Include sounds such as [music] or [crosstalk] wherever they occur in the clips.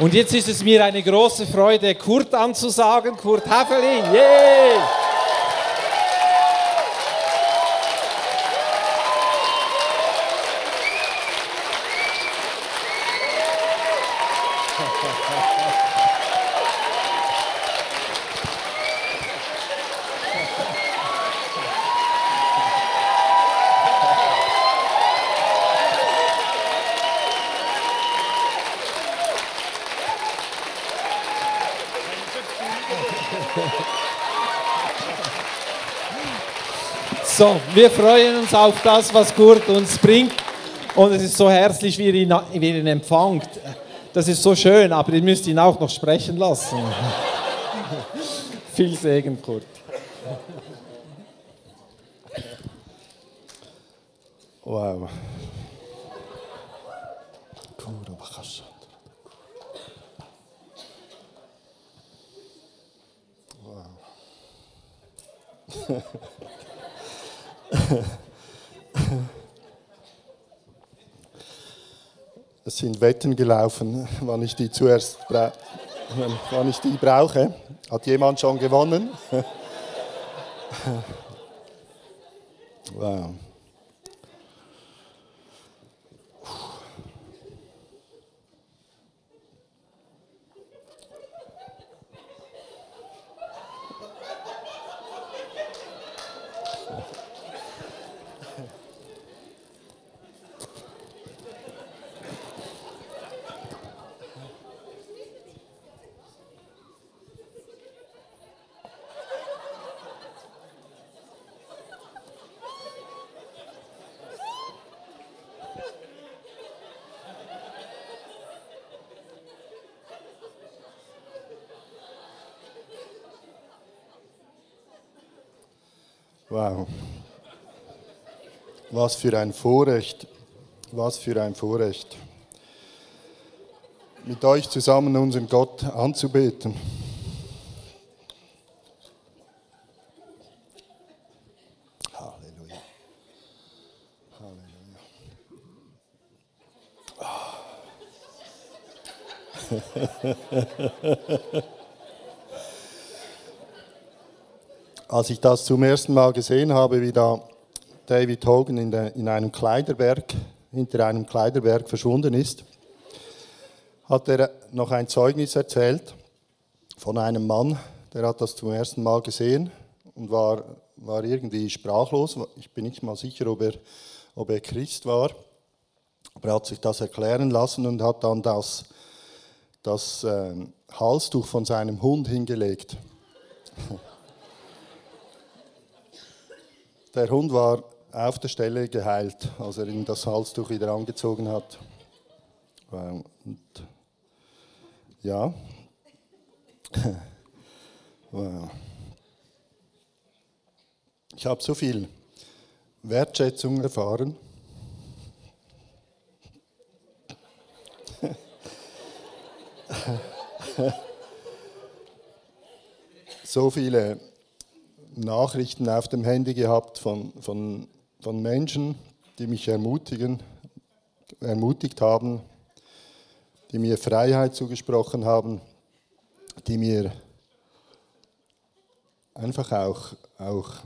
Und jetzt ist es mir eine große Freude, Kurt anzusagen. Kurt Haferling, yeah! So, wir freuen uns auf das, was Kurt uns bringt. Und es ist so herzlich, wie ihr ihn, wie ihn empfangt. Das ist so schön, aber ihr müsst ihn auch noch sprechen lassen. [laughs] Viel Segen, Kurt. Wow. Wow. Es sind Wetten gelaufen, wann ich die zuerst wann ich die brauche. Hat jemand schon gewonnen? [laughs] Wow. Wow. Was für ein Vorrecht. Was für ein Vorrecht. Mit euch zusammen unseren Gott anzubeten. Halleluja. Halleluja. Als ich das zum ersten Mal gesehen habe, wie da David Hogan in, der, in einem Kleiderberg, hinter einem Kleiderberg verschwunden ist, hat er noch ein Zeugnis erzählt von einem Mann, der hat das zum ersten Mal gesehen und war, war irgendwie sprachlos. Ich bin nicht mal sicher, ob er, ob er Christ war, aber er hat sich das erklären lassen und hat dann das, das äh, Halstuch von seinem Hund hingelegt. Der Hund war auf der Stelle geheilt, als er ihm das Halstuch wieder angezogen hat. Und ja. [laughs] Ich habe so viel Wertschätzung erfahren. [laughs] so viele Nachrichten auf dem Handy gehabt von, von, von Menschen, die mich ermutigen, ermutigt haben, die mir Freiheit zugesprochen haben, die mir einfach auch, auch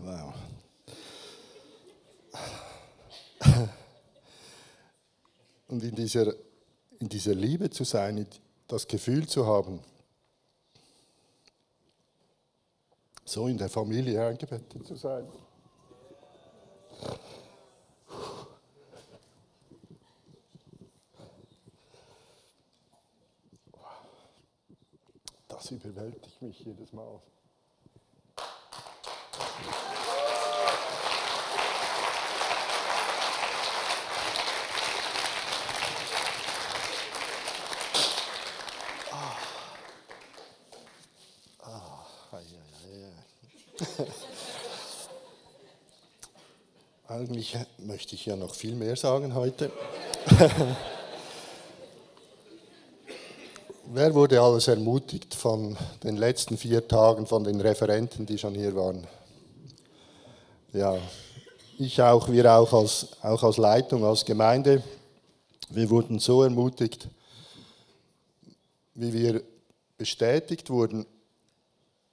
Wow. [coughs] Und in dieser, in dieser Liebe zu sein, das Gefühl zu haben, so in der Familie eingebettet zu sein. Das überwältigt mich jedes Mal. Eigentlich möchte ich ja noch viel mehr sagen heute. [laughs] Wer wurde alles ermutigt von den letzten vier Tagen, von den Referenten, die schon hier waren? Ja, ich auch, wir auch als, auch als Leitung, als Gemeinde. Wir wurden so ermutigt, wie wir bestätigt wurden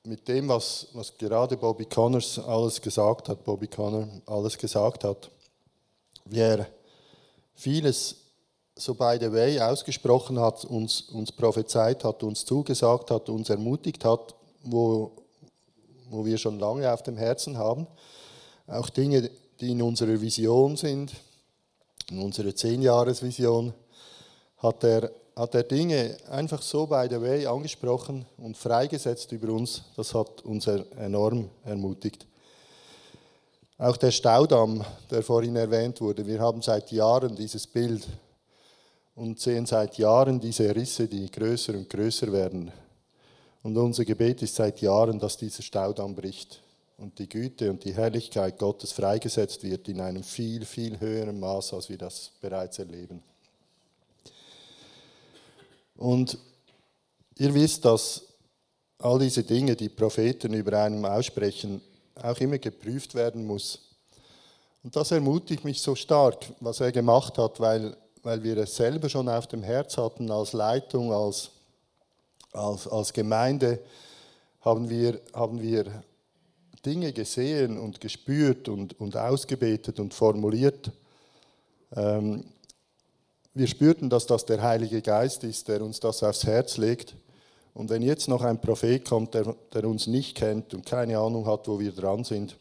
mit dem, was, was gerade Bobby Connors alles gesagt hat, Bobby Connor alles gesagt hat, wie er vieles so by the way ausgesprochen hat, uns, uns prophezeit hat, uns zugesagt hat, uns ermutigt hat, wo, wo wir schon lange auf dem Herzen haben. Auch Dinge, die in unserer Vision sind, in unserer Zehnjahresvision, hat er, hat er Dinge einfach so by the way angesprochen und freigesetzt über uns. Das hat uns enorm ermutigt. Auch der Staudamm, der vorhin erwähnt wurde, wir haben seit Jahren dieses Bild und sehen seit Jahren diese Risse, die größer und größer werden. Und unser Gebet ist seit Jahren, dass dieser Staudamm bricht und die Güte und die Herrlichkeit Gottes freigesetzt wird in einem viel, viel höheren Maß, als wir das bereits erleben. Und ihr wisst, dass all diese Dinge, die Propheten über einem aussprechen, auch immer geprüft werden muss. Und das ermutigt mich so stark, was er gemacht hat, weil weil wir es selber schon auf dem Herz hatten als Leitung, als, als, als Gemeinde, haben wir, haben wir Dinge gesehen und gespürt und, und ausgebetet und formuliert. Ähm, wir spürten, dass das der Heilige Geist ist, der uns das aufs Herz legt. Und wenn jetzt noch ein Prophet kommt, der, der uns nicht kennt und keine Ahnung hat, wo wir dran sind,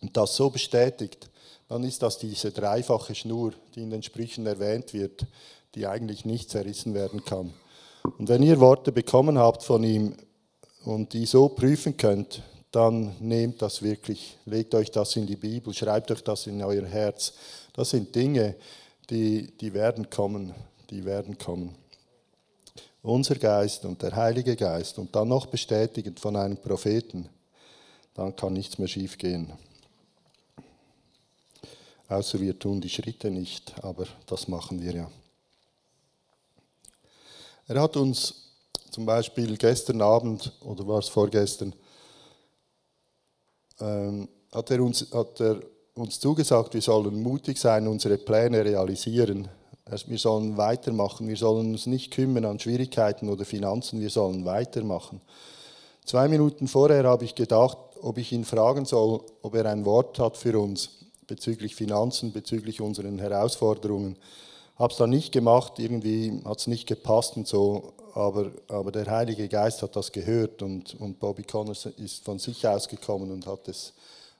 und das so bestätigt, dann ist das diese dreifache Schnur, die in den Sprüchen erwähnt wird, die eigentlich nicht zerrissen werden kann. Und wenn ihr Worte bekommen habt von ihm und die so prüfen könnt, dann nehmt das wirklich, legt euch das in die Bibel, schreibt euch das in euer Herz. Das sind Dinge, die, die werden kommen, die werden kommen. Unser Geist und der Heilige Geist und dann noch bestätigend von einem Propheten, dann kann nichts mehr schiefgehen außer wir tun die Schritte nicht, aber das machen wir ja. Er hat uns zum Beispiel gestern Abend, oder war es vorgestern, ähm, hat, er uns, hat er uns zugesagt, wir sollen mutig sein, unsere Pläne realisieren. Wir sollen weitermachen, wir sollen uns nicht kümmern an Schwierigkeiten oder Finanzen, wir sollen weitermachen. Zwei Minuten vorher habe ich gedacht, ob ich ihn fragen soll, ob er ein Wort hat für uns bezüglich Finanzen, bezüglich unseren Herausforderungen. Habe es dann nicht gemacht, irgendwie hat es nicht gepasst und so, aber, aber der Heilige Geist hat das gehört und, und Bobby Connors ist von sich ausgekommen und hat es,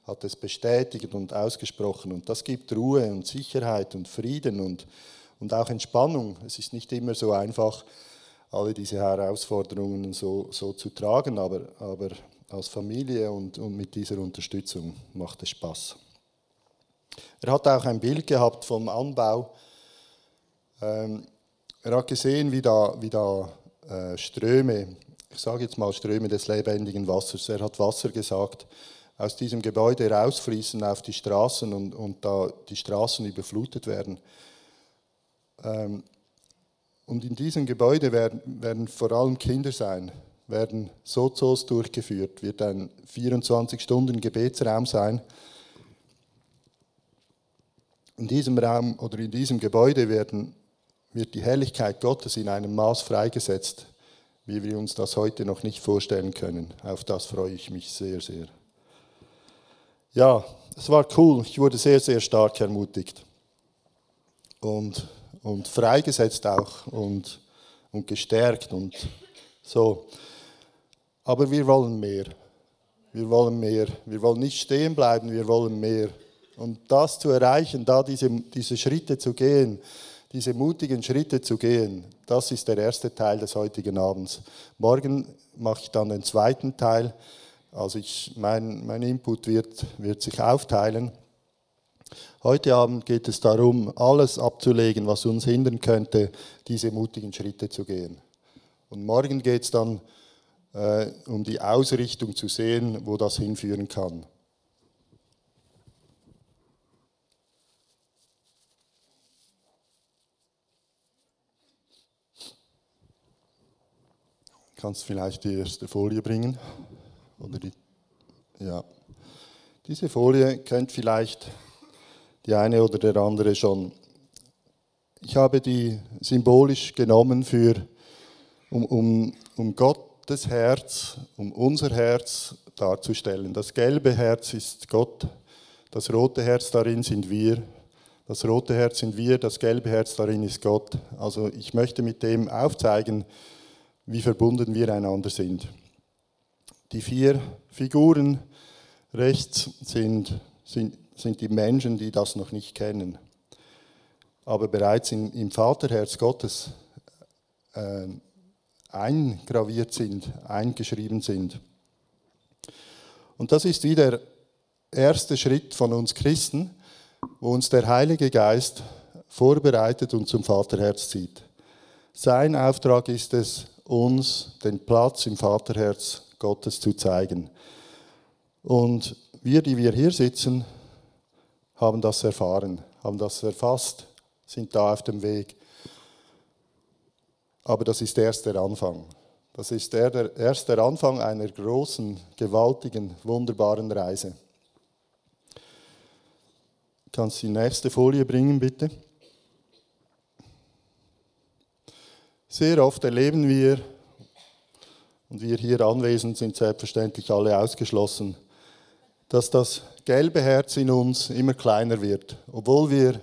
hat es bestätigt und ausgesprochen. Und das gibt Ruhe und Sicherheit und Frieden und, und auch Entspannung. Es ist nicht immer so einfach, alle diese Herausforderungen so, so zu tragen, aber, aber als Familie und, und mit dieser Unterstützung macht es Spaß. Er hat auch ein Bild gehabt vom Anbau. Ähm, er hat gesehen, wie da, wie da äh, Ströme, ich sage jetzt mal Ströme des lebendigen Wassers, er hat Wasser gesagt, aus diesem Gebäude rausfließen auf die Straßen und, und da die Straßen überflutet werden. Ähm, und in diesem Gebäude werden, werden vor allem Kinder sein, werden Sozos durchgeführt, wird ein 24-Stunden-Gebetsraum sein in diesem Raum oder in diesem Gebäude werden, wird die Herrlichkeit Gottes in einem Maß freigesetzt, wie wir uns das heute noch nicht vorstellen können. Auf das freue ich mich sehr, sehr. Ja, es war cool. Ich wurde sehr, sehr stark ermutigt und, und freigesetzt auch und, und gestärkt und so. Aber wir wollen mehr. Wir wollen mehr. Wir wollen nicht stehen bleiben, wir wollen mehr. Und das zu erreichen, da diese, diese Schritte zu gehen, diese mutigen Schritte zu gehen, das ist der erste Teil des heutigen Abends. Morgen mache ich dann den zweiten Teil. Also ich, mein, mein Input wird, wird sich aufteilen. Heute Abend geht es darum, alles abzulegen, was uns hindern könnte, diese mutigen Schritte zu gehen. Und morgen geht es dann äh, um die Ausrichtung zu sehen, wo das hinführen kann. Kannst vielleicht die erste Folie bringen? Oder die, ja. Diese Folie kennt vielleicht die eine oder der andere schon. Ich habe die symbolisch genommen für, um, um, um Gottes Herz, um unser Herz darzustellen. Das gelbe Herz ist Gott, das rote Herz darin sind wir. Das rote Herz sind wir, das gelbe Herz darin ist Gott. Also ich möchte mit dem aufzeigen, wie verbunden wir einander sind. Die vier Figuren rechts sind, sind, sind die Menschen, die das noch nicht kennen, aber bereits in, im Vaterherz Gottes äh, eingraviert sind, eingeschrieben sind. Und das ist wie der erste Schritt von uns Christen, wo uns der Heilige Geist vorbereitet und zum Vaterherz zieht. Sein Auftrag ist es, uns den Platz im Vaterherz Gottes zu zeigen. Und wir, die wir hier sitzen, haben das erfahren, haben das erfasst, sind da auf dem Weg. Aber das ist erst der Anfang. Das ist der, der, erst der Anfang einer großen, gewaltigen, wunderbaren Reise. Kannst du die nächste Folie bringen, bitte? Sehr oft erleben wir, und wir hier anwesend sind selbstverständlich alle ausgeschlossen, dass das gelbe Herz in uns immer kleiner wird. Obwohl wir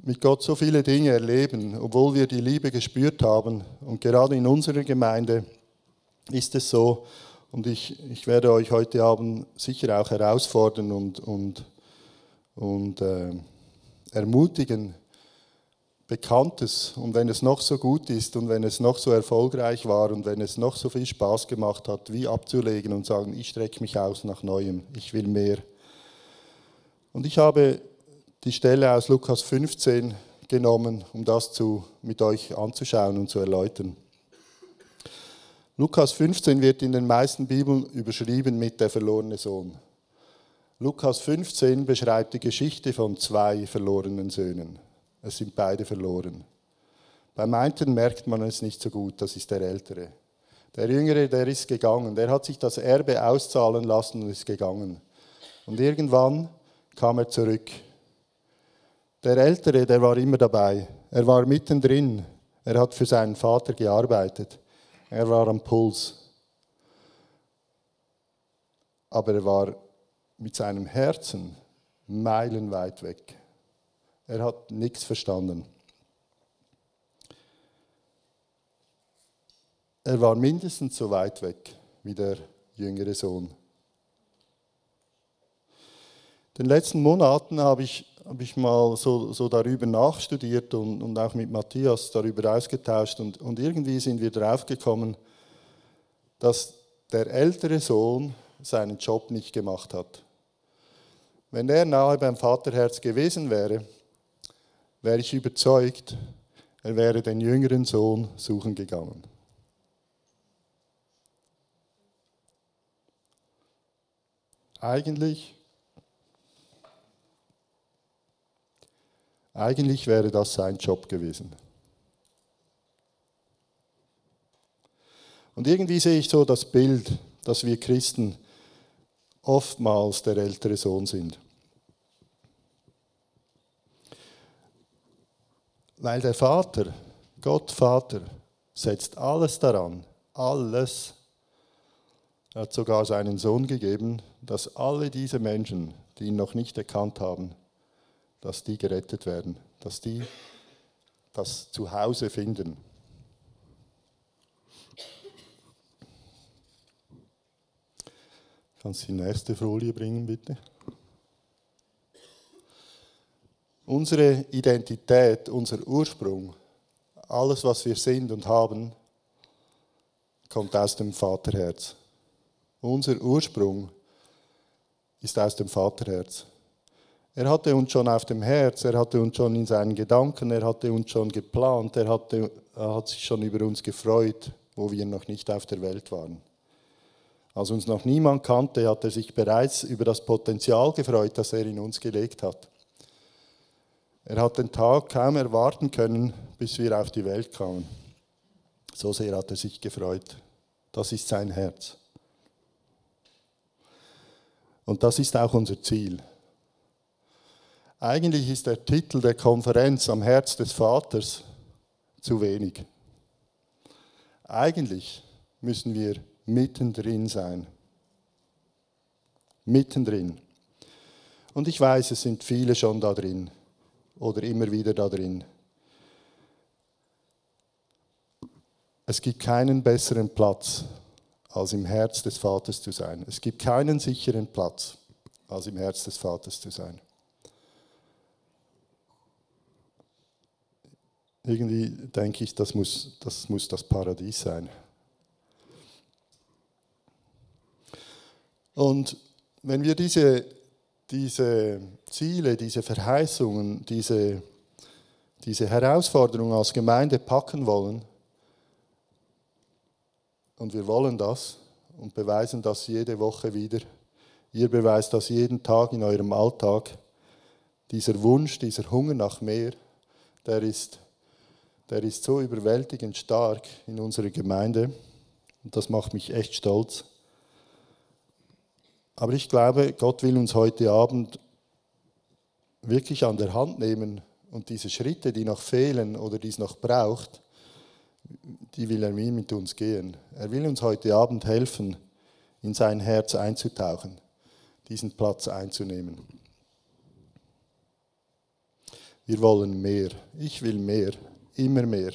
mit Gott so viele Dinge erleben, obwohl wir die Liebe gespürt haben. Und gerade in unserer Gemeinde ist es so, und ich, ich werde euch heute Abend sicher auch herausfordern und, und, und äh, ermutigen, Bekanntes und wenn es noch so gut ist und wenn es noch so erfolgreich war und wenn es noch so viel Spaß gemacht hat, wie abzulegen und sagen, ich strecke mich aus nach Neuem, ich will mehr. Und ich habe die Stelle aus Lukas 15 genommen, um das zu, mit euch anzuschauen und zu erläutern. Lukas 15 wird in den meisten Bibeln überschrieben mit der verlorene Sohn. Lukas 15 beschreibt die Geschichte von zwei verlorenen Söhnen. Es sind beide verloren. Beim einen merkt man es nicht so gut, das ist der Ältere. Der Jüngere, der ist gegangen, der hat sich das Erbe auszahlen lassen und ist gegangen. Und irgendwann kam er zurück. Der Ältere, der war immer dabei. Er war mittendrin. Er hat für seinen Vater gearbeitet. Er war am Puls. Aber er war mit seinem Herzen meilenweit weg. Er hat nichts verstanden. Er war mindestens so weit weg wie der jüngere Sohn. In den letzten Monaten habe ich, habe ich mal so, so darüber nachstudiert und, und auch mit Matthias darüber ausgetauscht und, und irgendwie sind wir draufgekommen, dass der ältere Sohn seinen Job nicht gemacht hat. Wenn er nahe beim Vaterherz gewesen wäre, wäre ich überzeugt, er wäre den jüngeren Sohn suchen gegangen. Eigentlich, eigentlich wäre das sein Job gewesen. Und irgendwie sehe ich so das Bild, dass wir Christen oftmals der ältere Sohn sind. Weil der Vater, Gott Vater, setzt alles daran, alles. Er hat sogar seinen Sohn gegeben, dass alle diese Menschen, die ihn noch nicht erkannt haben, dass die gerettet werden, dass die das Zuhause finden. Kannst du die nächste Folie bringen, bitte? Unsere Identität, unser Ursprung, alles, was wir sind und haben, kommt aus dem Vaterherz. Unser Ursprung ist aus dem Vaterherz. Er hatte uns schon auf dem Herz, er hatte uns schon in seinen Gedanken, er hatte uns schon geplant, er, hatte, er hat sich schon über uns gefreut, wo wir noch nicht auf der Welt waren. Als uns noch niemand kannte, hat er sich bereits über das Potenzial gefreut, das er in uns gelegt hat. Er hat den Tag kaum erwarten können, bis wir auf die Welt kamen. So sehr hat er sich gefreut. Das ist sein Herz. Und das ist auch unser Ziel. Eigentlich ist der Titel der Konferenz am Herz des Vaters zu wenig. Eigentlich müssen wir mittendrin sein. Mittendrin. Und ich weiß, es sind viele schon da drin oder immer wieder da drin. Es gibt keinen besseren Platz, als im Herz des Vaters zu sein. Es gibt keinen sicheren Platz, als im Herz des Vaters zu sein. Irgendwie denke ich, das muss das, muss das Paradies sein. Und wenn wir diese, diese Ziele, diese Verheißungen, diese, diese Herausforderungen als Gemeinde packen wollen, und wir wollen das und beweisen das jede Woche wieder. Ihr beweist das jeden Tag in eurem Alltag. Dieser Wunsch, dieser Hunger nach mehr, der ist, der ist so überwältigend stark in unserer Gemeinde. Und das macht mich echt stolz. Aber ich glaube, Gott will uns heute Abend wirklich an der Hand nehmen und diese Schritte, die noch fehlen oder die es noch braucht, die will er mit uns gehen. Er will uns heute Abend helfen, in sein Herz einzutauchen, diesen Platz einzunehmen. Wir wollen mehr. Ich will mehr. Immer mehr.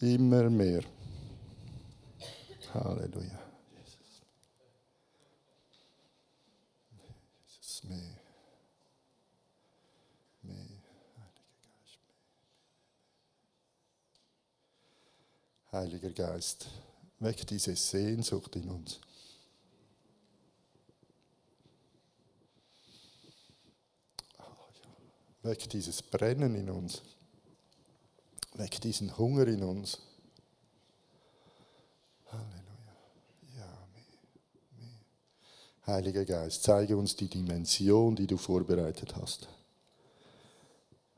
Immer mehr. Halleluja. Heiliger Geist, weck diese Sehnsucht in uns. Weck dieses Brennen in uns. Weck diesen Hunger in uns. Halleluja. Ja, mehr, mehr. Heiliger Geist, zeige uns die Dimension, die du vorbereitet hast.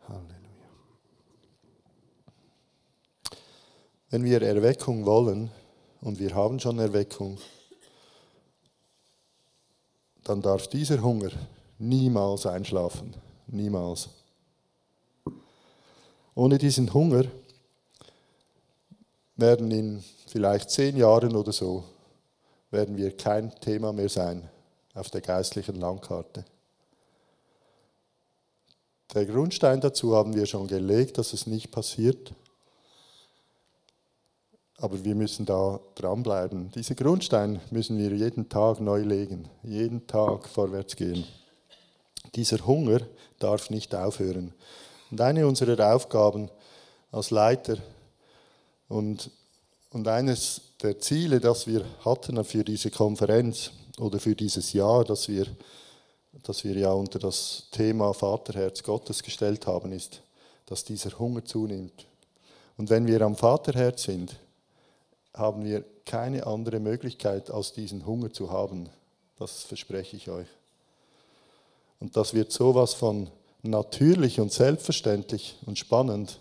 Halleluja. Wenn wir Erweckung wollen, und wir haben schon Erweckung, dann darf dieser Hunger niemals einschlafen. Niemals. Ohne diesen Hunger werden in vielleicht zehn Jahren oder so, werden wir kein Thema mehr sein auf der geistlichen Landkarte. Der Grundstein dazu haben wir schon gelegt, dass es nicht passiert. Aber wir müssen da dranbleiben. Diese Grundstein müssen wir jeden Tag neu legen, jeden Tag vorwärts gehen. Dieser Hunger darf nicht aufhören. Und eine unserer Aufgaben als Leiter und, und eines der Ziele, das wir hatten für diese Konferenz oder für dieses Jahr, das wir, das wir ja unter das Thema Vaterherz Gottes gestellt haben, ist, dass dieser Hunger zunimmt. Und wenn wir am Vaterherz sind, haben wir keine andere Möglichkeit, als diesen Hunger zu haben. Das verspreche ich euch. Und das wird sowas von natürlich und selbstverständlich und spannend.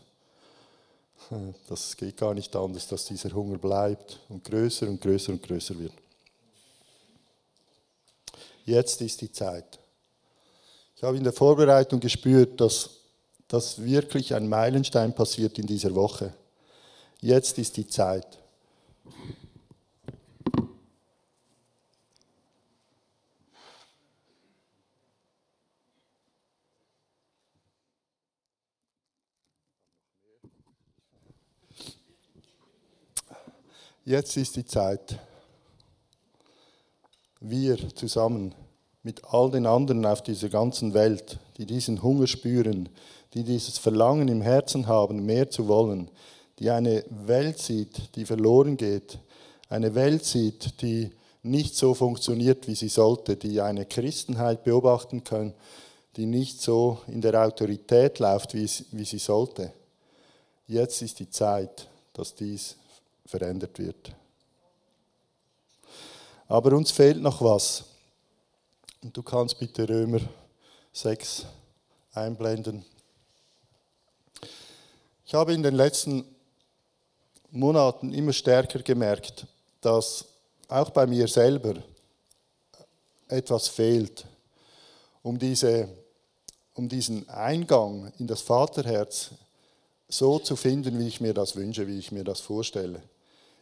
[laughs] Das geht gar nicht anders, dass dieser Hunger bleibt und größer und größer und größer wird. Jetzt ist die Zeit. Ich habe in der Vorbereitung gespürt, dass, dass wirklich ein Meilenstein passiert in dieser Woche. Jetzt ist die Zeit. Jetzt ist die Zeit. Wir zusammen mit all den anderen auf dieser ganzen Welt, die diesen Hunger spüren, die dieses Verlangen im Herzen haben, mehr zu wollen, die eine Welt sieht, die verloren geht, eine Welt sieht, die nicht so funktioniert, wie sie sollte, die eine Christenheit beobachten kann, die nicht so in der Autorität läuft, wie, sie sollte. Jetzt ist die Zeit, dass dies verändert wird. Aber uns fehlt noch was. Und du kannst bitte Römer 6 einblenden. Ich habe in den letzten Monaten immer stärker gemerkt, dass auch bei mir selber etwas fehlt, um, diese, um diesen Eingang in das Vaterherz so zu finden, wie ich mir das wünsche, wie ich mir das vorstelle.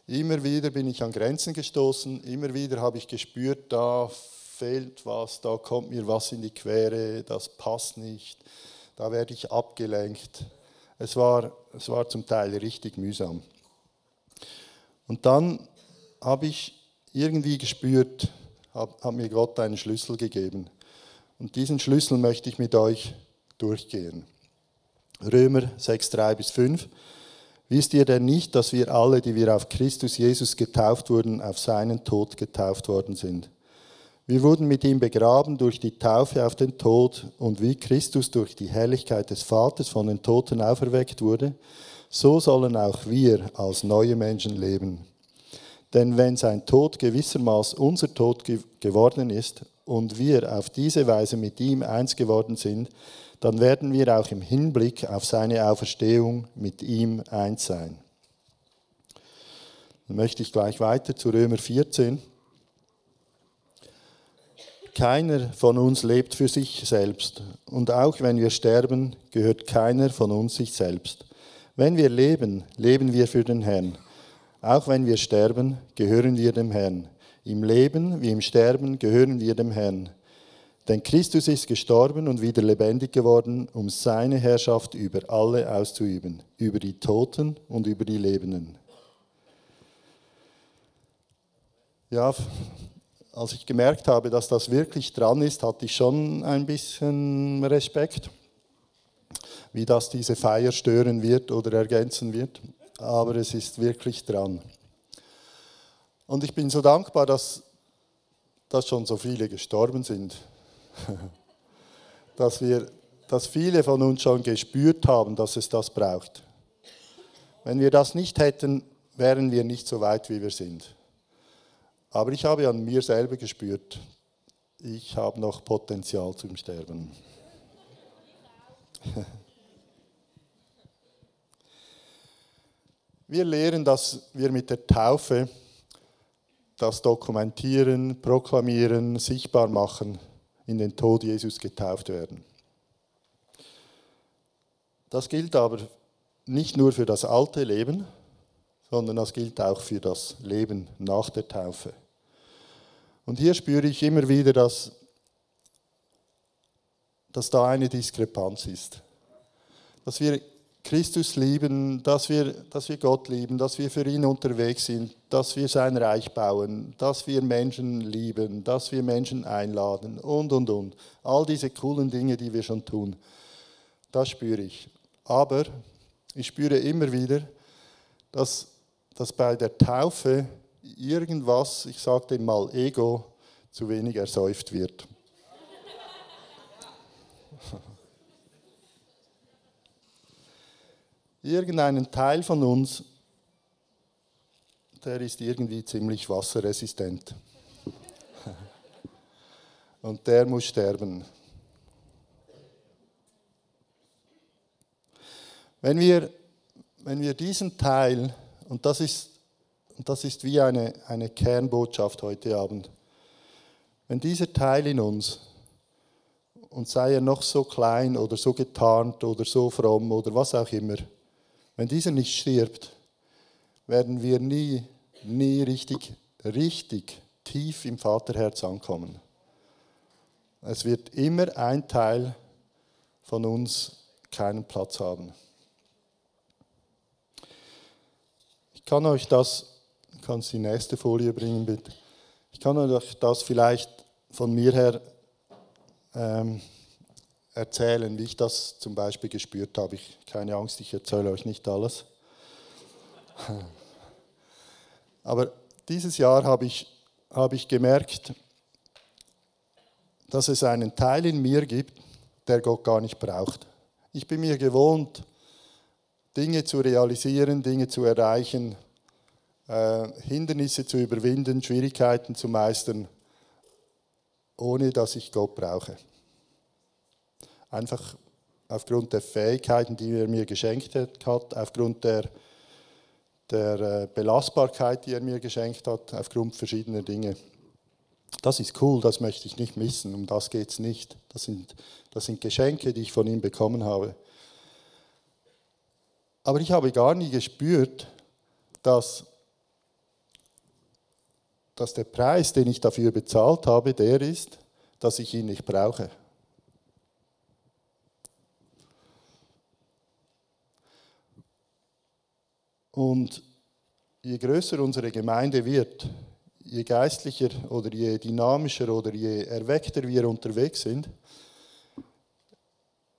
Immer wieder bin ich an Grenzen gestoßen, immer wieder habe ich gespürt, da fehlt was, da kommt mir was in die Quere, das passt nicht, da werde ich abgelenkt. Es war, es war zum Teil richtig mühsam. Und dann habe ich irgendwie gespürt, hat, mir Gott einen Schlüssel gegeben. Und diesen Schlüssel möchte ich mit euch durchgehen. Römer 6, 3 bis 5. Wisst ihr denn nicht, dass wir alle, die wir auf Christus Jesus getauft wurden, auf seinen Tod getauft worden sind? Wir wurden mit ihm begraben durch die Taufe auf den Tod und wie Christus durch die Herrlichkeit des Vaters von den Toten auferweckt wurde, so sollen auch wir als neue Menschen leben. Denn wenn sein Tod gewissermaßen unser Tod geworden ist und wir auf diese Weise mit ihm eins geworden sind, dann werden wir auch im Hinblick auf seine Auferstehung mit ihm eins sein. Dann möchte ich gleich weiter zu Römer 14. Keiner von uns lebt für sich selbst und auch wenn wir sterben, gehört keiner von uns sich selbst. Wenn wir leben, leben wir für den Herrn. Auch wenn wir sterben, gehören wir dem Herrn. Im Leben wie im Sterben gehören wir dem Herrn. Denn Christus ist gestorben und wieder lebendig geworden, um seine Herrschaft über alle auszuüben, über die Toten und über die Lebenden. Ja, als ich gemerkt habe, dass das wirklich dran ist, hatte ich schon ein bisschen Respekt, wie das diese Feier stören wird oder ergänzen wird. Aber es ist wirklich dran. Und ich bin so dankbar, dass, dass schon so viele gestorben sind [laughs] dass, wir, dass viele von uns schon gespürt haben, dass es das braucht. Wenn wir das nicht hätten, wären wir nicht so weit, wie wir sind. Aber ich habe an mir selber gespürt, ich habe noch Potenzial zum Sterben. [laughs] Wir lehren, dass wir mit der Taufe das Dokumentieren, Proklamieren, sichtbar machen in den Tod Jesus getauft werden. Das gilt aber nicht nur für das alte Leben, sondern das gilt auch für das Leben nach der Taufe. Und hier spüre ich immer wieder, dass, dass da eine Diskrepanz ist. Dass wir Christus lieben, dass wir, dass wir Gott lieben, dass wir für ihn unterwegs sind, dass wir sein Reich bauen, dass wir Menschen lieben, dass wir Menschen einladen und, und, und. All diese coolen Dinge, die wir schon tun, das spüre ich. Aber ich spüre immer wieder, dass, dass bei der Taufe irgendwas, ich sage dem mal Ego, zu wenig ersäuft wird. Irgendeinen Teil von uns, der ist irgendwie ziemlich wasserresistent. [laughs] Und der muss sterben. Wenn wir, wenn wir diesen Teil, und das ist, und das ist wie eine, eine Kernbotschaft heute Abend, wenn dieser Teil in uns, und sei er noch so klein oder so getarnt oder so fromm oder was auch immer, wenn dieser nicht stirbt, werden wir nie, nie richtig, richtig tief im Vaterherz ankommen. Es wird immer ein Teil von uns keinen Platz haben. Ich kann euch das, kannst die nächste Folie bringen bitte. Ich kann euch das vielleicht von mir her ähm, erzählen, wie ich das zum Beispiel gespürt habe. Ich keine Angst, ich erzähle euch nicht alles. [laughs] Aber dieses Jahr habe ich, habe ich gemerkt, dass es einen Teil in mir gibt, der Gott gar nicht braucht. Ich bin mir gewohnt, Dinge zu realisieren, Dinge zu erreichen, äh, Hindernisse zu überwinden, Schwierigkeiten zu meistern, ohne dass ich Gott brauche einfach aufgrund der Fähigkeiten, die er mir geschenkt hat, aufgrund der, der äh, Belastbarkeit, die er mir geschenkt hat, aufgrund verschiedener Dinge. Das ist cool, das möchte ich nicht missen, um das geht es nicht. Das sind, das sind Geschenke, die ich von ihm bekommen habe. Aber ich habe gar nie gespürt, dass, dass der Preis, den ich dafür bezahlt habe, der ist, dass ich ihn nicht brauche. Und je größer unsere Gemeinde wird, je geistlicher oder je dynamischer oder je erweckter wir unterwegs sind,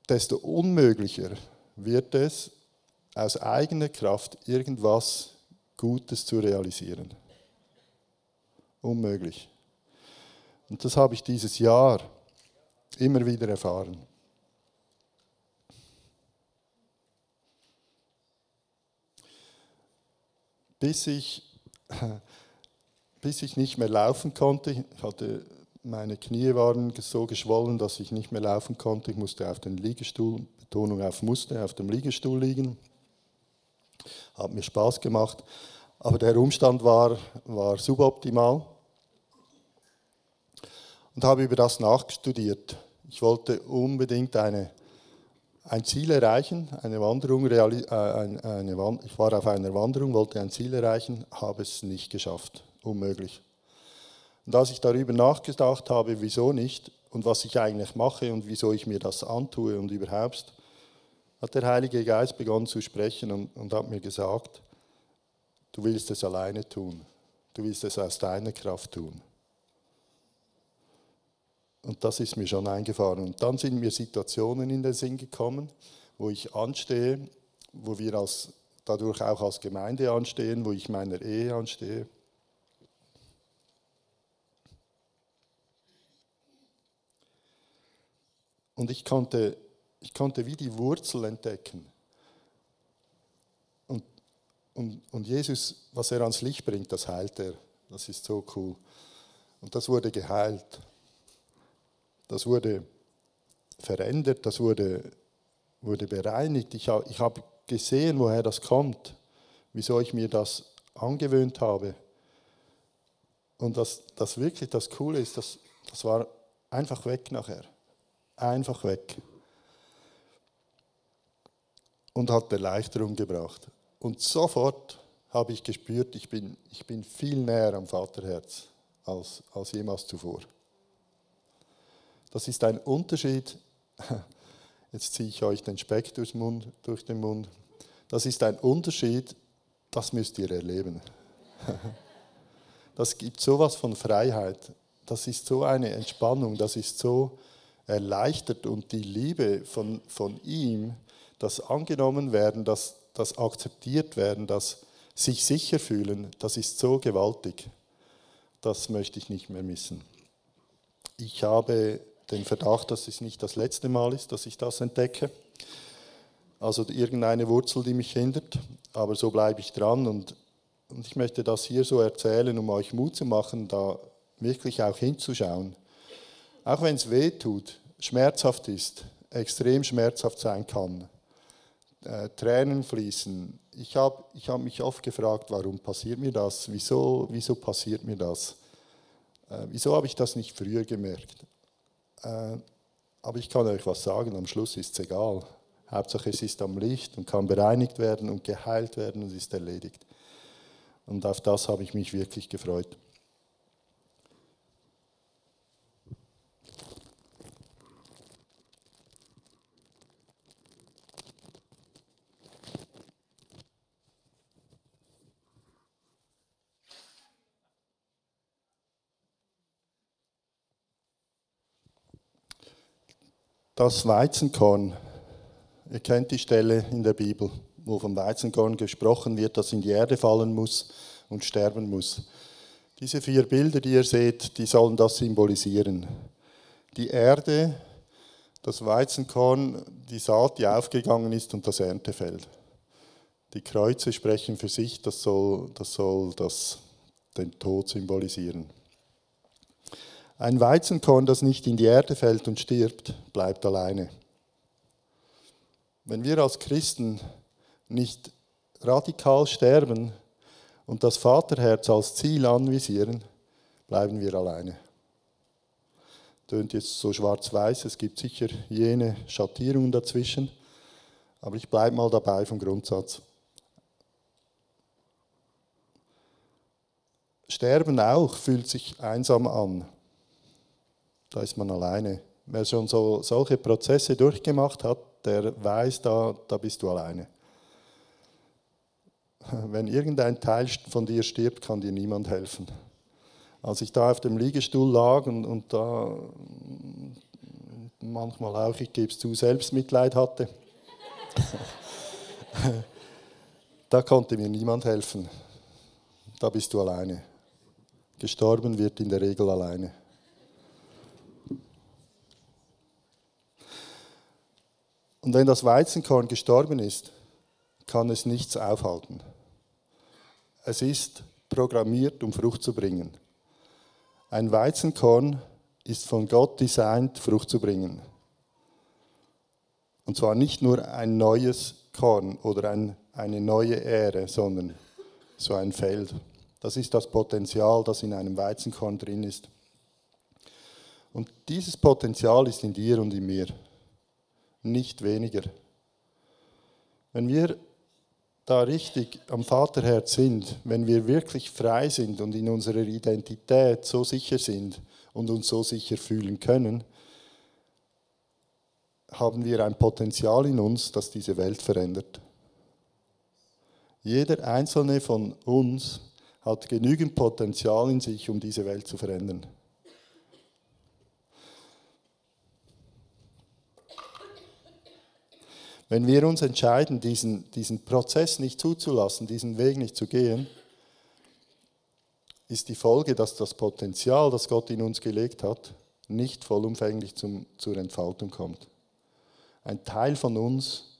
desto unmöglicher wird es, aus eigener Kraft irgendwas Gutes zu realisieren. Unmöglich. Und das habe ich dieses Jahr immer wieder erfahren. Bis ich, [laughs] bis ich nicht mehr laufen konnte. Ich hatte, meine Knie waren so geschwollen, dass ich nicht mehr laufen konnte. Ich musste auf den Liegestuhl, Betonung auf musste, auf dem Liegestuhl liegen. Hat mir Spaß gemacht. Aber der Umstand war, war suboptimal. Und habe über das nachstudiert. Ich wollte unbedingt eine ein Ziel erreichen, eine Wanderung, äh, eine Wand ich war auf einer Wanderung, wollte ein Ziel erreichen, habe es nicht geschafft. Unmöglich. Und als ich darüber nachgedacht habe, wieso nicht und was ich eigentlich mache und wieso ich mir das antue und überhaupt, hat der Heilige Geist begonnen zu sprechen und, und hat mir gesagt, du willst es alleine tun, du willst es aus deiner Kraft tun. Und das ist mir schon eingefahren. Und dann sind mir Situationen in den Sinn gekommen, wo ich anstehe, wo wir als, dadurch auch als Gemeinde anstehen, wo ich meiner Ehe anstehe. Und ich konnte, ich konnte wie die Wurzel entdecken. Und, und, und Jesus, was er ans Licht bringt, das heilt er. Das ist so cool. Und das wurde geheilt. Das wurde verändert, das wurde, wurde bereinigt. Ich, ich habe gesehen, woher das kommt, wieso ich mir das angewöhnt habe. Und das, das wirklich das Coole ist, das, das war einfach weg nachher. Einfach weg. Und hat Erleichterung gebracht. Und sofort habe ich gespürt, ich bin, ich bin viel näher am Vaterherz als, als jemals zuvor. Das ist ein Unterschied. [laughs] Jetzt ziehe ich euch den Speck Mund, durch den Mund. Das ist ein Unterschied, das müsst ihr erleben. [laughs] Das gibt sowas von Freiheit. Das ist so eine Entspannung, das ist so erleichtert und die Liebe von, von ihm, das angenommen werden, das, das akzeptiert werden, das sich sicher fühlen, das ist so gewaltig. Das möchte ich nicht mehr missen. Ich habe den Verdacht, dass es nicht das letzte Mal ist, dass ich das entdecke. Also irgendeine Wurzel, die mich hindert, aber so bleibe ich dran und, und ich möchte das hier so erzählen, um euch Mut zu machen, da wirklich auch hinzuschauen. Auch wenn es weh tut, schmerzhaft ist, extrem schmerzhaft sein kann, äh, Tränen fließen. Ich habe ich hab mich oft gefragt, warum passiert mir das? Wieso, wieso passiert mir das? Äh, wieso habe ich das nicht früher gemerkt? Äh, aber ich kann euch was sagen, am Schluss ist es egal. Hauptsache es ist am Licht und kann bereinigt werden und geheilt werden und ist erledigt. Und auf das habe ich mich wirklich gefreut. Das Weizenkorn, ihr kennt die Stelle in der Bibel, wo vom Weizenkorn gesprochen wird, das in die Erde fallen muss und sterben muss. Diese vier Bilder, die ihr seht, die sollen das symbolisieren. Die Erde, das Weizenkorn, die Saat, die aufgegangen ist und das Erntefeld. Die Kreuze sprechen für sich, das soll das, soll das den Tod symbolisieren. Ein Weizenkorn, das nicht in die Erde fällt und stirbt, bleibt alleine. Wenn wir als Christen nicht radikal sterben, und das Vaterherz als Ziel anvisieren, bleiben wir alleine. Tönt jetzt so schwarz-weiß, es gibt sicher jene Schattierungen dazwischen, aber ich bleibe mal dabei vom Grundsatz. Sterben auch fühlt sich einsam an. Da ist man alleine. Wer schon so, solche Prozesse durchgemacht hat, der weiß, da, da bist du alleine. [laughs] Wenn irgendein Teil von dir stirbt, kann dir niemand helfen. Als ich da auf dem Liegestuhl lag und, und da manchmal auch, ich gebe es zu, Selbstmitleid hatte, [laughs] da konnte mir niemand helfen. Da bist du alleine. Gestorben wird in der Regel alleine. Und wenn das Weizenkorn gestorben ist, kann es nichts aufhalten. Es ist programmiert, um Frucht zu bringen. Ein Weizenkorn ist von Gott designt, Frucht zu bringen. Und zwar nicht nur ein neues Korn oder ein, eine neue Ähre, sondern so ein Feld. Das ist das Potenzial, das in einem Weizenkorn drin ist. Und dieses Potenzial ist in dir und in mir, nicht weniger. Wenn wir da richtig am Vaterherz sind, wenn wir wirklich frei sind und in unserer Identität so sicher sind und uns so sicher fühlen können, haben wir ein Potenzial in uns, das diese Welt verändert. Jeder einzelne von uns hat genügend Potenzial in sich, um diese Welt zu verändern. Wenn wir uns entscheiden, diesen, diesen Prozess nicht zuzulassen, diesen Weg nicht zu gehen, ist die Folge, dass das Potenzial, das Gott in uns gelegt hat, nicht vollumfänglich zum, zur Entfaltung kommt. Ein Teil von uns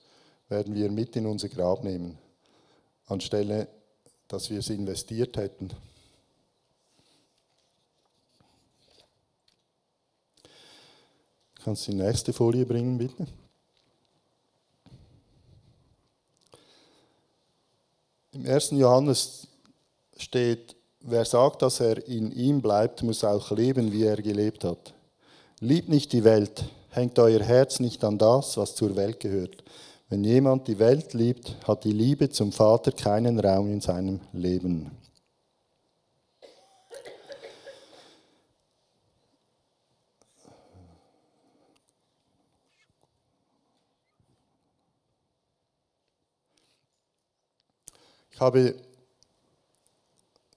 werden wir mit in unser Grab nehmen, anstelle dass wir es investiert hätten. Kannst du die nächste Folie bringen, bitte? Im 1. Johannes steht, wer sagt, dass er in ihm bleibt, muss auch leben, wie er gelebt hat. Liebt nicht die Welt, hängt euer Herz nicht an das, was zur Welt gehört. Wenn jemand die Welt liebt, hat die Liebe zum Vater keinen Raum in seinem Leben. Ich habe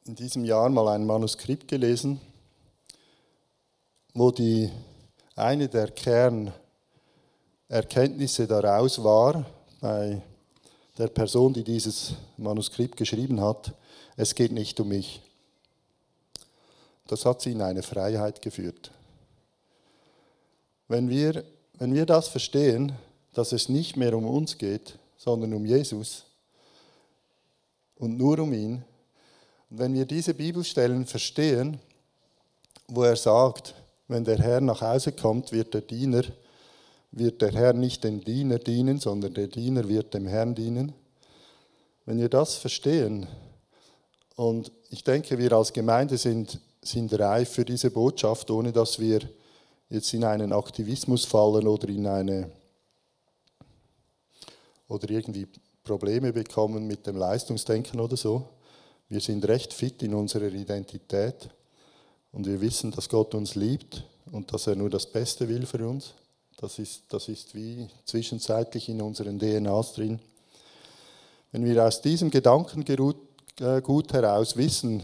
in diesem Jahr mal ein Manuskript gelesen, wo die, eine der Kern Erkenntnisse daraus war, bei der Person, die dieses Manuskript geschrieben hat, es geht nicht um mich. Das hat sie in eine Freiheit geführt. Wenn wir, wenn wir das verstehen, dass es nicht mehr um uns geht, sondern um Jesus und nur um ihn, und wenn wir diese Bibelstellen verstehen, wo er sagt, wenn der Herr nach Hause kommt, wird der Diener wird der Herr nicht dem Diener dienen, sondern der Diener wird dem Herrn dienen. Wenn wir das verstehen, und ich denke, wir als Gemeinde sind, sind reif für diese Botschaft, ohne dass wir jetzt in einen Aktivismus fallen oder in eine oder irgendwie Probleme bekommen mit dem Leistungsdenken oder so. Wir sind recht fit in unserer Identität und wir wissen, dass Gott uns liebt und dass er nur das Beste will für uns. Das ist, das ist wie zwischenzeitlich in unseren DNAs drin. Wenn wir aus diesem Gedankengut äh, heraus wissen,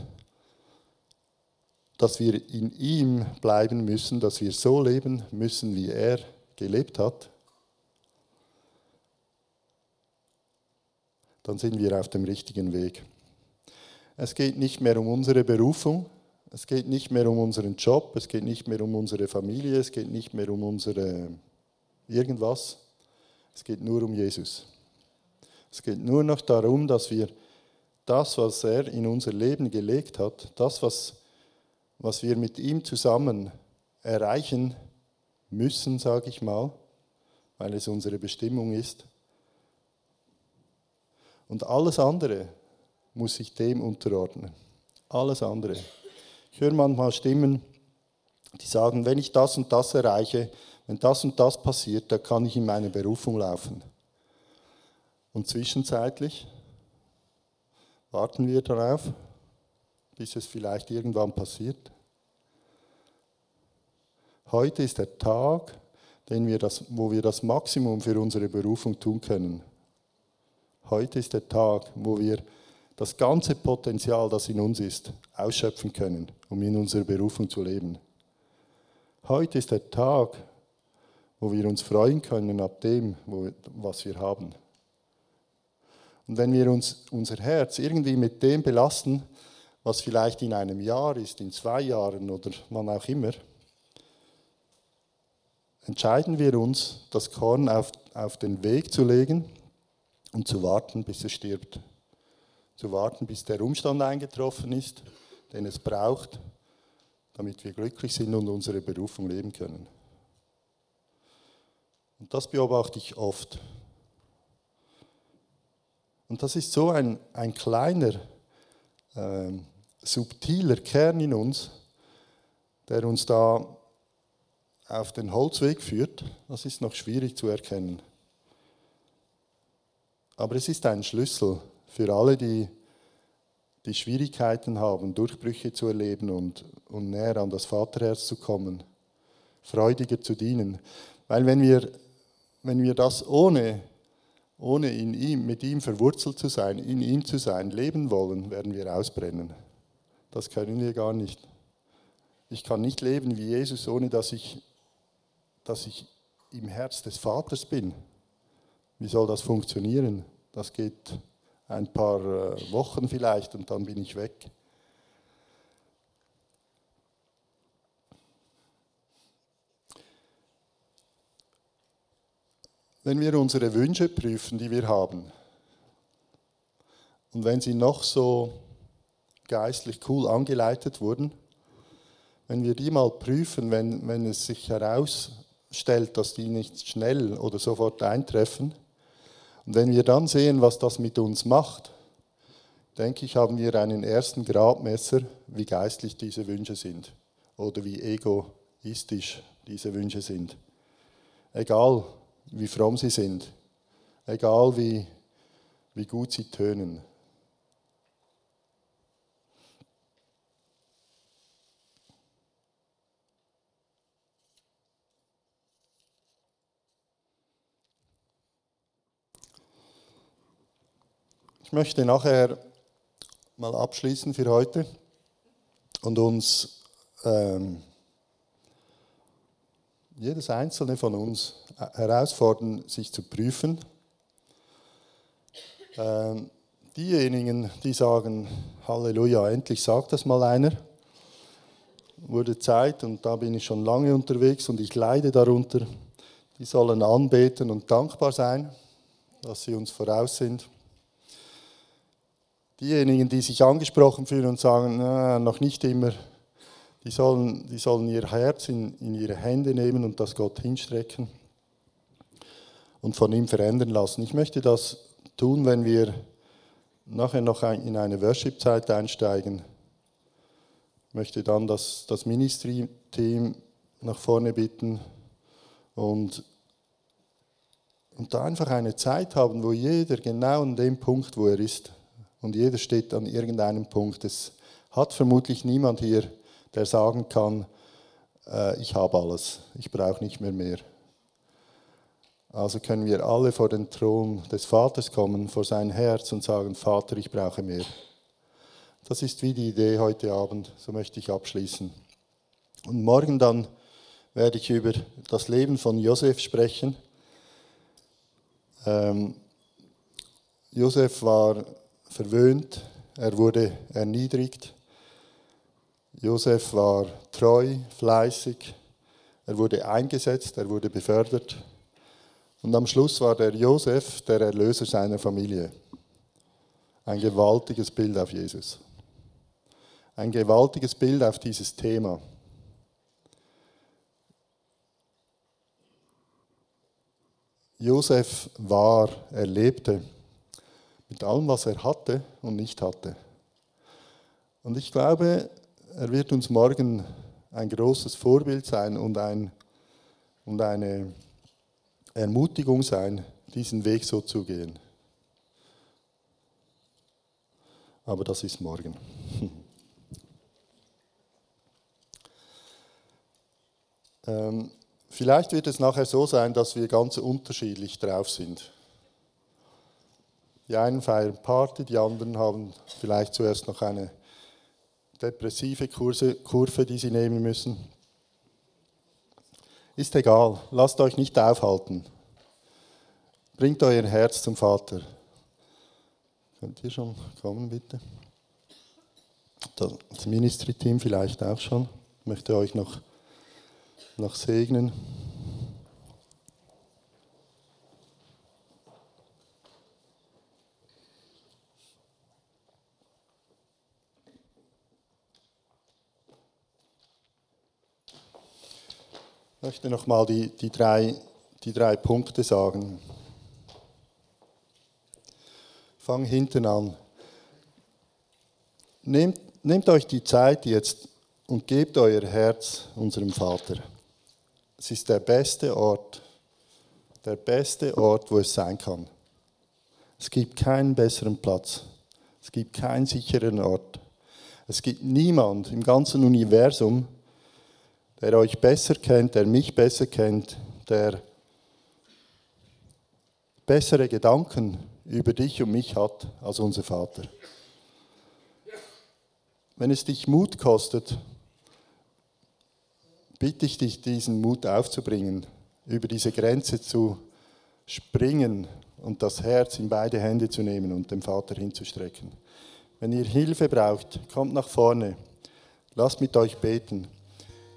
dass wir in ihm bleiben müssen, dass wir so leben müssen, wie er gelebt hat, dann sind wir auf dem richtigen Weg. Es geht nicht mehr um unsere Berufung, es geht nicht mehr um unseren Job, es geht nicht mehr um unsere Familie, es geht nicht mehr um unsere irgendwas. Es geht nur um Jesus. Es geht nur noch darum, dass wir das, was er in unser Leben gelegt hat, das, was, was wir mit ihm zusammen erreichen müssen, sage ich mal, weil es unsere Bestimmung ist. Und alles andere, muss sich dem unterordnen. Alles andere. Ich höre manchmal Stimmen, die sagen, wenn ich das und das erreiche, wenn das und das passiert, dann kann ich in meine Berufung laufen. Und zwischenzeitlich warten wir darauf, bis es vielleicht irgendwann passiert. Heute ist der Tag, den wir das, wo wir das Maximum für unsere Berufung tun können. Heute ist der Tag, wo wir das ganze Potenzial, das in uns ist, ausschöpfen können, um in unserer Berufung zu leben. Heute ist der Tag, wo wir uns freuen können ab dem, was wir haben. Und wenn wir uns unser Herz irgendwie mit dem belasten, was vielleicht in einem Jahr ist, in zwei Jahren oder wann auch immer, entscheiden wir uns, das Korn auf, auf den Weg zu legen und zu warten, bis es stirbt. Zu warten, bis der Umstand eingetroffen ist, den es braucht, damit wir glücklich sind und unsere Berufung leben können. Und das beobachte ich oft. Und das ist so ein, ein kleiner, äh, subtiler Kern in uns, der uns da auf den Holzweg führt. Das ist noch schwierig zu erkennen. Aber es ist ein Schlüssel für alle, die, die Schwierigkeiten haben, Durchbrüche zu erleben und, und näher an das Vaterherz zu kommen, freudiger zu dienen. Weil wenn wir, wenn wir das ohne ohne in ihm, mit ihm verwurzelt zu sein, in ihm zu sein, leben wollen, werden wir ausbrennen. Das können wir gar nicht. Ich kann nicht leben wie Jesus, ohne dass ich, dass ich im Herz des Vaters bin. Wie soll das funktionieren? Das geht ein paar äh, Wochen vielleicht und dann bin ich weg. Wenn wir unsere Wünsche prüfen, die wir haben, und wenn sie noch so geistlich cool angeleitet wurden, wenn wir die mal prüfen, wenn, wenn es sich herausstellt, dass die nicht schnell oder sofort eintreffen, und wenn wir dann sehen, was das mit uns macht, denke ich, haben wir einen ersten Gradmesser, wie geistlich diese Wünsche sind oder wie egoistisch diese Wünsche sind. Egal, wie fromm sie sind, egal wie, wie gut sie tönen. Ich möchte nachher mal abschließen für heute und uns ähm, jedes einzelne von uns herausfordern, sich zu prüfen. Ähm, diejenigen, die sagen, Halleluja, endlich sagt das mal einer, wurde Zeit und da bin ich schon lange unterwegs und ich leide darunter, die sollen anbeten und dankbar sein, dass sie uns voraus sind. Diejenigen, die sich angesprochen fühlen und sagen, na, noch nicht immer, die sollen, die sollen ihr Herz in, in ihre Hände nehmen und das Gott hinstrecken und von ihm verändern lassen. Ich möchte das tun, wenn wir nachher noch in eine Worship-Zeit einsteigen. Ich möchte dann das, das Ministry-Team nach vorne bitten und, und da einfach eine Zeit haben, wo jeder genau an dem Punkt, wo er ist, und jeder steht an irgendeinem Punkt. Es hat vermutlich niemand hier der sagen kann, äh, ich habe alles, ich brauche nicht mehr mehr. Also können wir alle vor den Thron des Vaters kommen, vor sein Herz und sagen, Vater, ich brauche mehr. Das ist wie die Idee heute Abend, so möchte ich abschließen. Und morgen dann werde ich über das Leben von Josef sprechen. Ähm, Josef war verwöhnt, er wurde erniedrigt, Josef war treu, fleißig, er wurde eingesetzt, er wurde befördert. Und am Schluss war der Josef der Erlöser seiner Familie. Ein gewaltiges Bild auf Jesus. Ein gewaltiges Bild auf dieses Thema. Josef war, er lebte Mit allem, was er hatte und nicht hatte. Und ich glaube, er wird uns morgen ein großes Vorbild sein und, ein, und eine Ermutigung sein, diesen Weg so zu gehen. Aber das ist morgen. [laughs] ähm, vielleicht wird es nachher so sein, dass wir ganz unterschiedlich drauf sind. Die einen feiern Party, die anderen haben vielleicht zuerst noch eine depressive Kurse, Kurve, die sie nehmen müssen. Ist egal, lasst euch nicht aufhalten. Bringt euer Herz zum Vater. Könnt ihr schon kommen, bitte? Das Ministry-Team vielleicht auch schon. Ich möchte euch noch, noch segnen. Möchte nochmal die, die, drei, die drei Punkte sagen. Fang hinten an. Nehmt, nehmt euch die Zeit jetzt und gebt euer Herz unserem Vater. Es ist der beste Ort, der beste Ort, wo es sein kann. Es gibt keinen besseren Platz. Es gibt keinen sicheren Ort. Es gibt niemand im ganzen Universum, der euch besser kennt, der mich besser kennt, der bessere Gedanken über dich und mich hat als unser Vater. Wenn es dich Mut kostet, bitte ich dich, diesen Mut aufzubringen, über diese Grenze zu springen und das Herz in beide Hände zu nehmen und dem Vater hinzustrecken. Wenn ihr Hilfe braucht, kommt nach vorne. Lasst mit euch beten.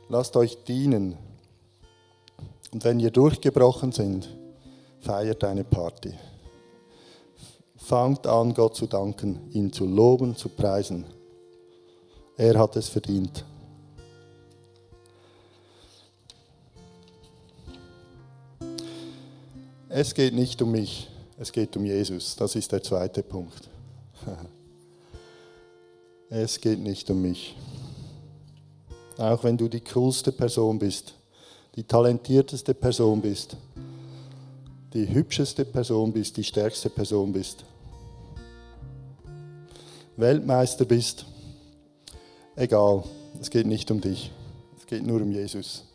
Lasst euch dienen. Und wenn ihr durchgebrochen sind, feiert eine Party. Fangt an, Gott zu danken, ihn zu loben, zu preisen. Er hat es verdient. Es geht nicht um mich, es geht um Jesus. Das ist der zweite Punkt. [laughs] Es geht nicht um mich. Auch wenn du die coolste Person bist, die talentierteste Person bist, die hübscheste Person bist, die stärkste Person bist, Weltmeister bist, egal, es geht nicht um dich, es geht nur um Jesus.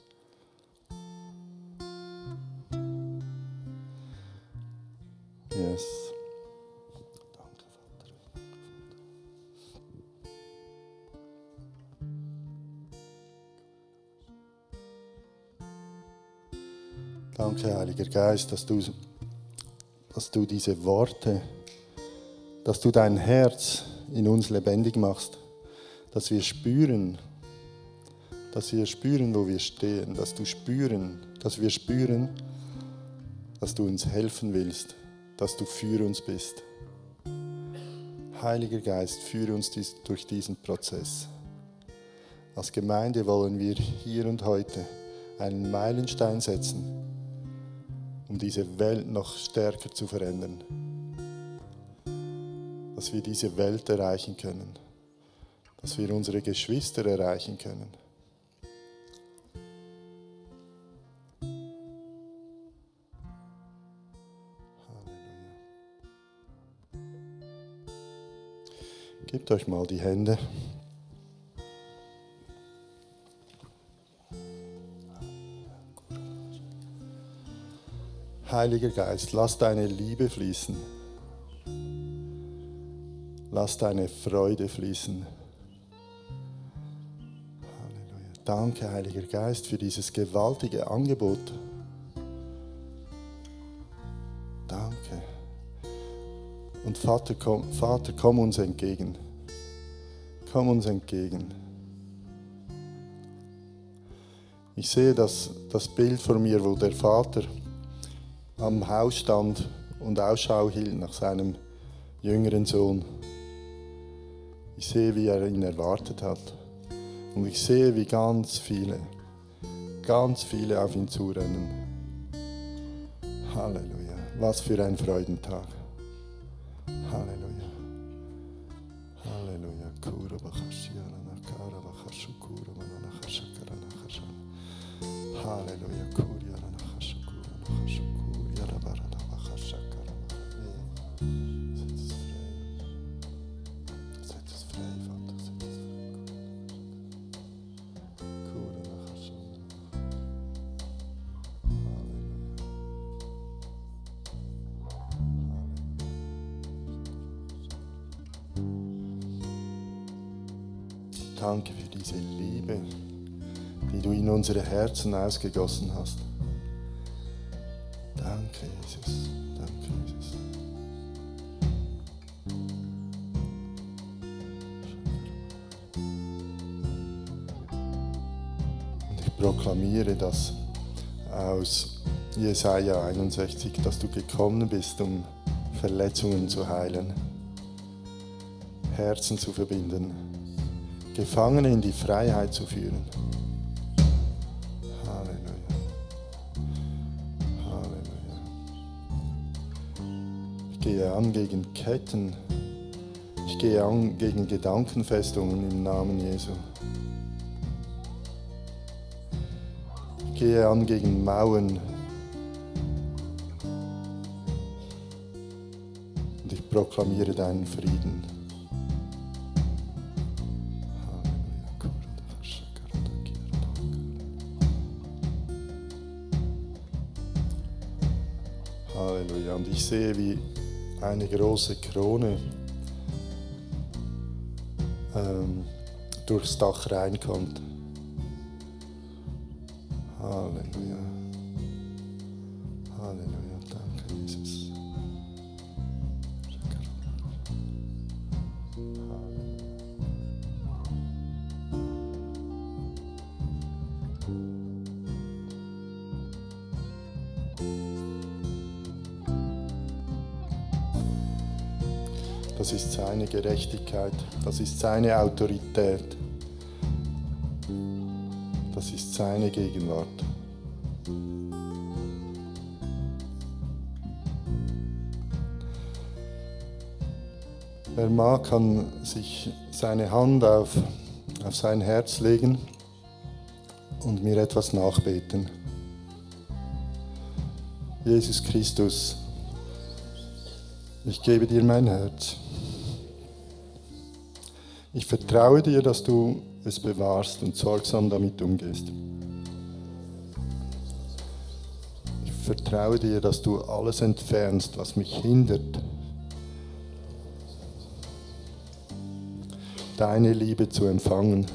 Danke, Heiliger Geist, dass du, dass du diese Worte, dass du dein Herz in uns lebendig machst, dass wir spüren, dass wir spüren, wo wir stehen, dass du spüren, dass wir spüren, dass du uns helfen willst, dass du für uns bist. Heiliger Geist, führe uns durch diesen Prozess. Als Gemeinde wollen wir hier und heute einen Meilenstein setzen, um diese Welt noch stärker zu verändern. Dass wir diese Welt erreichen können. Dass wir unsere Geschwister erreichen können. Halleluja. Gebt euch mal die Hände. Heiliger Geist, lass deine Liebe fließen. Lass deine Freude fließen. Halleluja. Danke, Heiliger Geist, für dieses gewaltige Angebot. Danke. Und Vater komm, Vater, komm uns entgegen. Komm uns entgegen. Ich sehe das, das Bild vor mir, wo der Vater am Haus stand und Ausschau hielt nach seinem jüngeren Sohn. Ich sehe, wie er ihn erwartet hat. Und ich sehe, wie ganz viele, ganz viele auf ihn zurennen. Halleluja. Was für ein Freudentag. Halleluja. Unsere Herzen ausgegossen hast. Danke, Jesus. Danke, Jesus. Und ich proklamiere das aus Jesaja 61, dass du gekommen bist, um Verletzungen zu heilen, Herzen zu verbinden, Gefangene in die Freiheit zu führen. An gegen Ketten. Ich gehe an gegen Gedankenfestungen im Namen Jesu. Ich gehe an gegen Mauern. Und ich proklamiere deinen Frieden. Halleluja. Und ich sehe, wie eine große Krone ähm, durchs Dach reinkommt. Halleluja. Gerechtigkeit, das ist seine Autorität, das ist seine Gegenwart. Wer mag, kann sich seine Hand auf, auf sein Herz legen und mir etwas nachbeten. Jesus Christus, ich gebe dir mein Herz. Ich vertraue dir, dass du es bewahrst und sorgsam damit umgehst. Ich vertraue dir, dass du alles entfernst, was mich hindert, deine Liebe zu empfangen,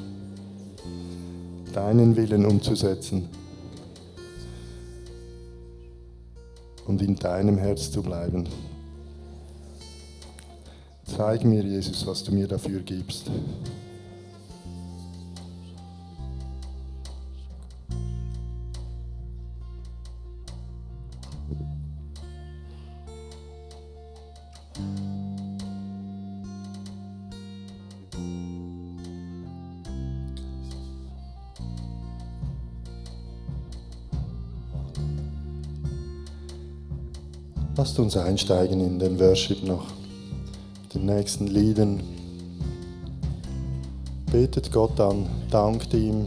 deinen Willen umzusetzen und in deinem Herz zu bleiben. Zeig mir, Jesus, was du mir dafür gibst. Lasst uns einsteigen in den Worship noch, nächsten Liedern. Betet Gott an, dankt ihm,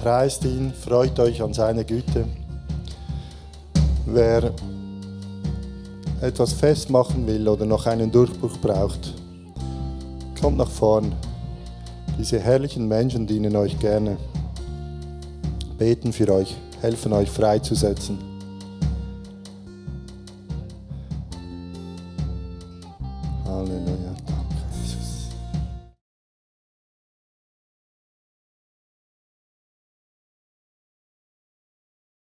preist ihn, freut euch an seine Güte. Wer etwas festmachen will oder noch einen Durchbruch braucht, kommt nach vorn. Diese herrlichen Menschen dienen euch gerne, beten für euch, helfen euch freizusetzen.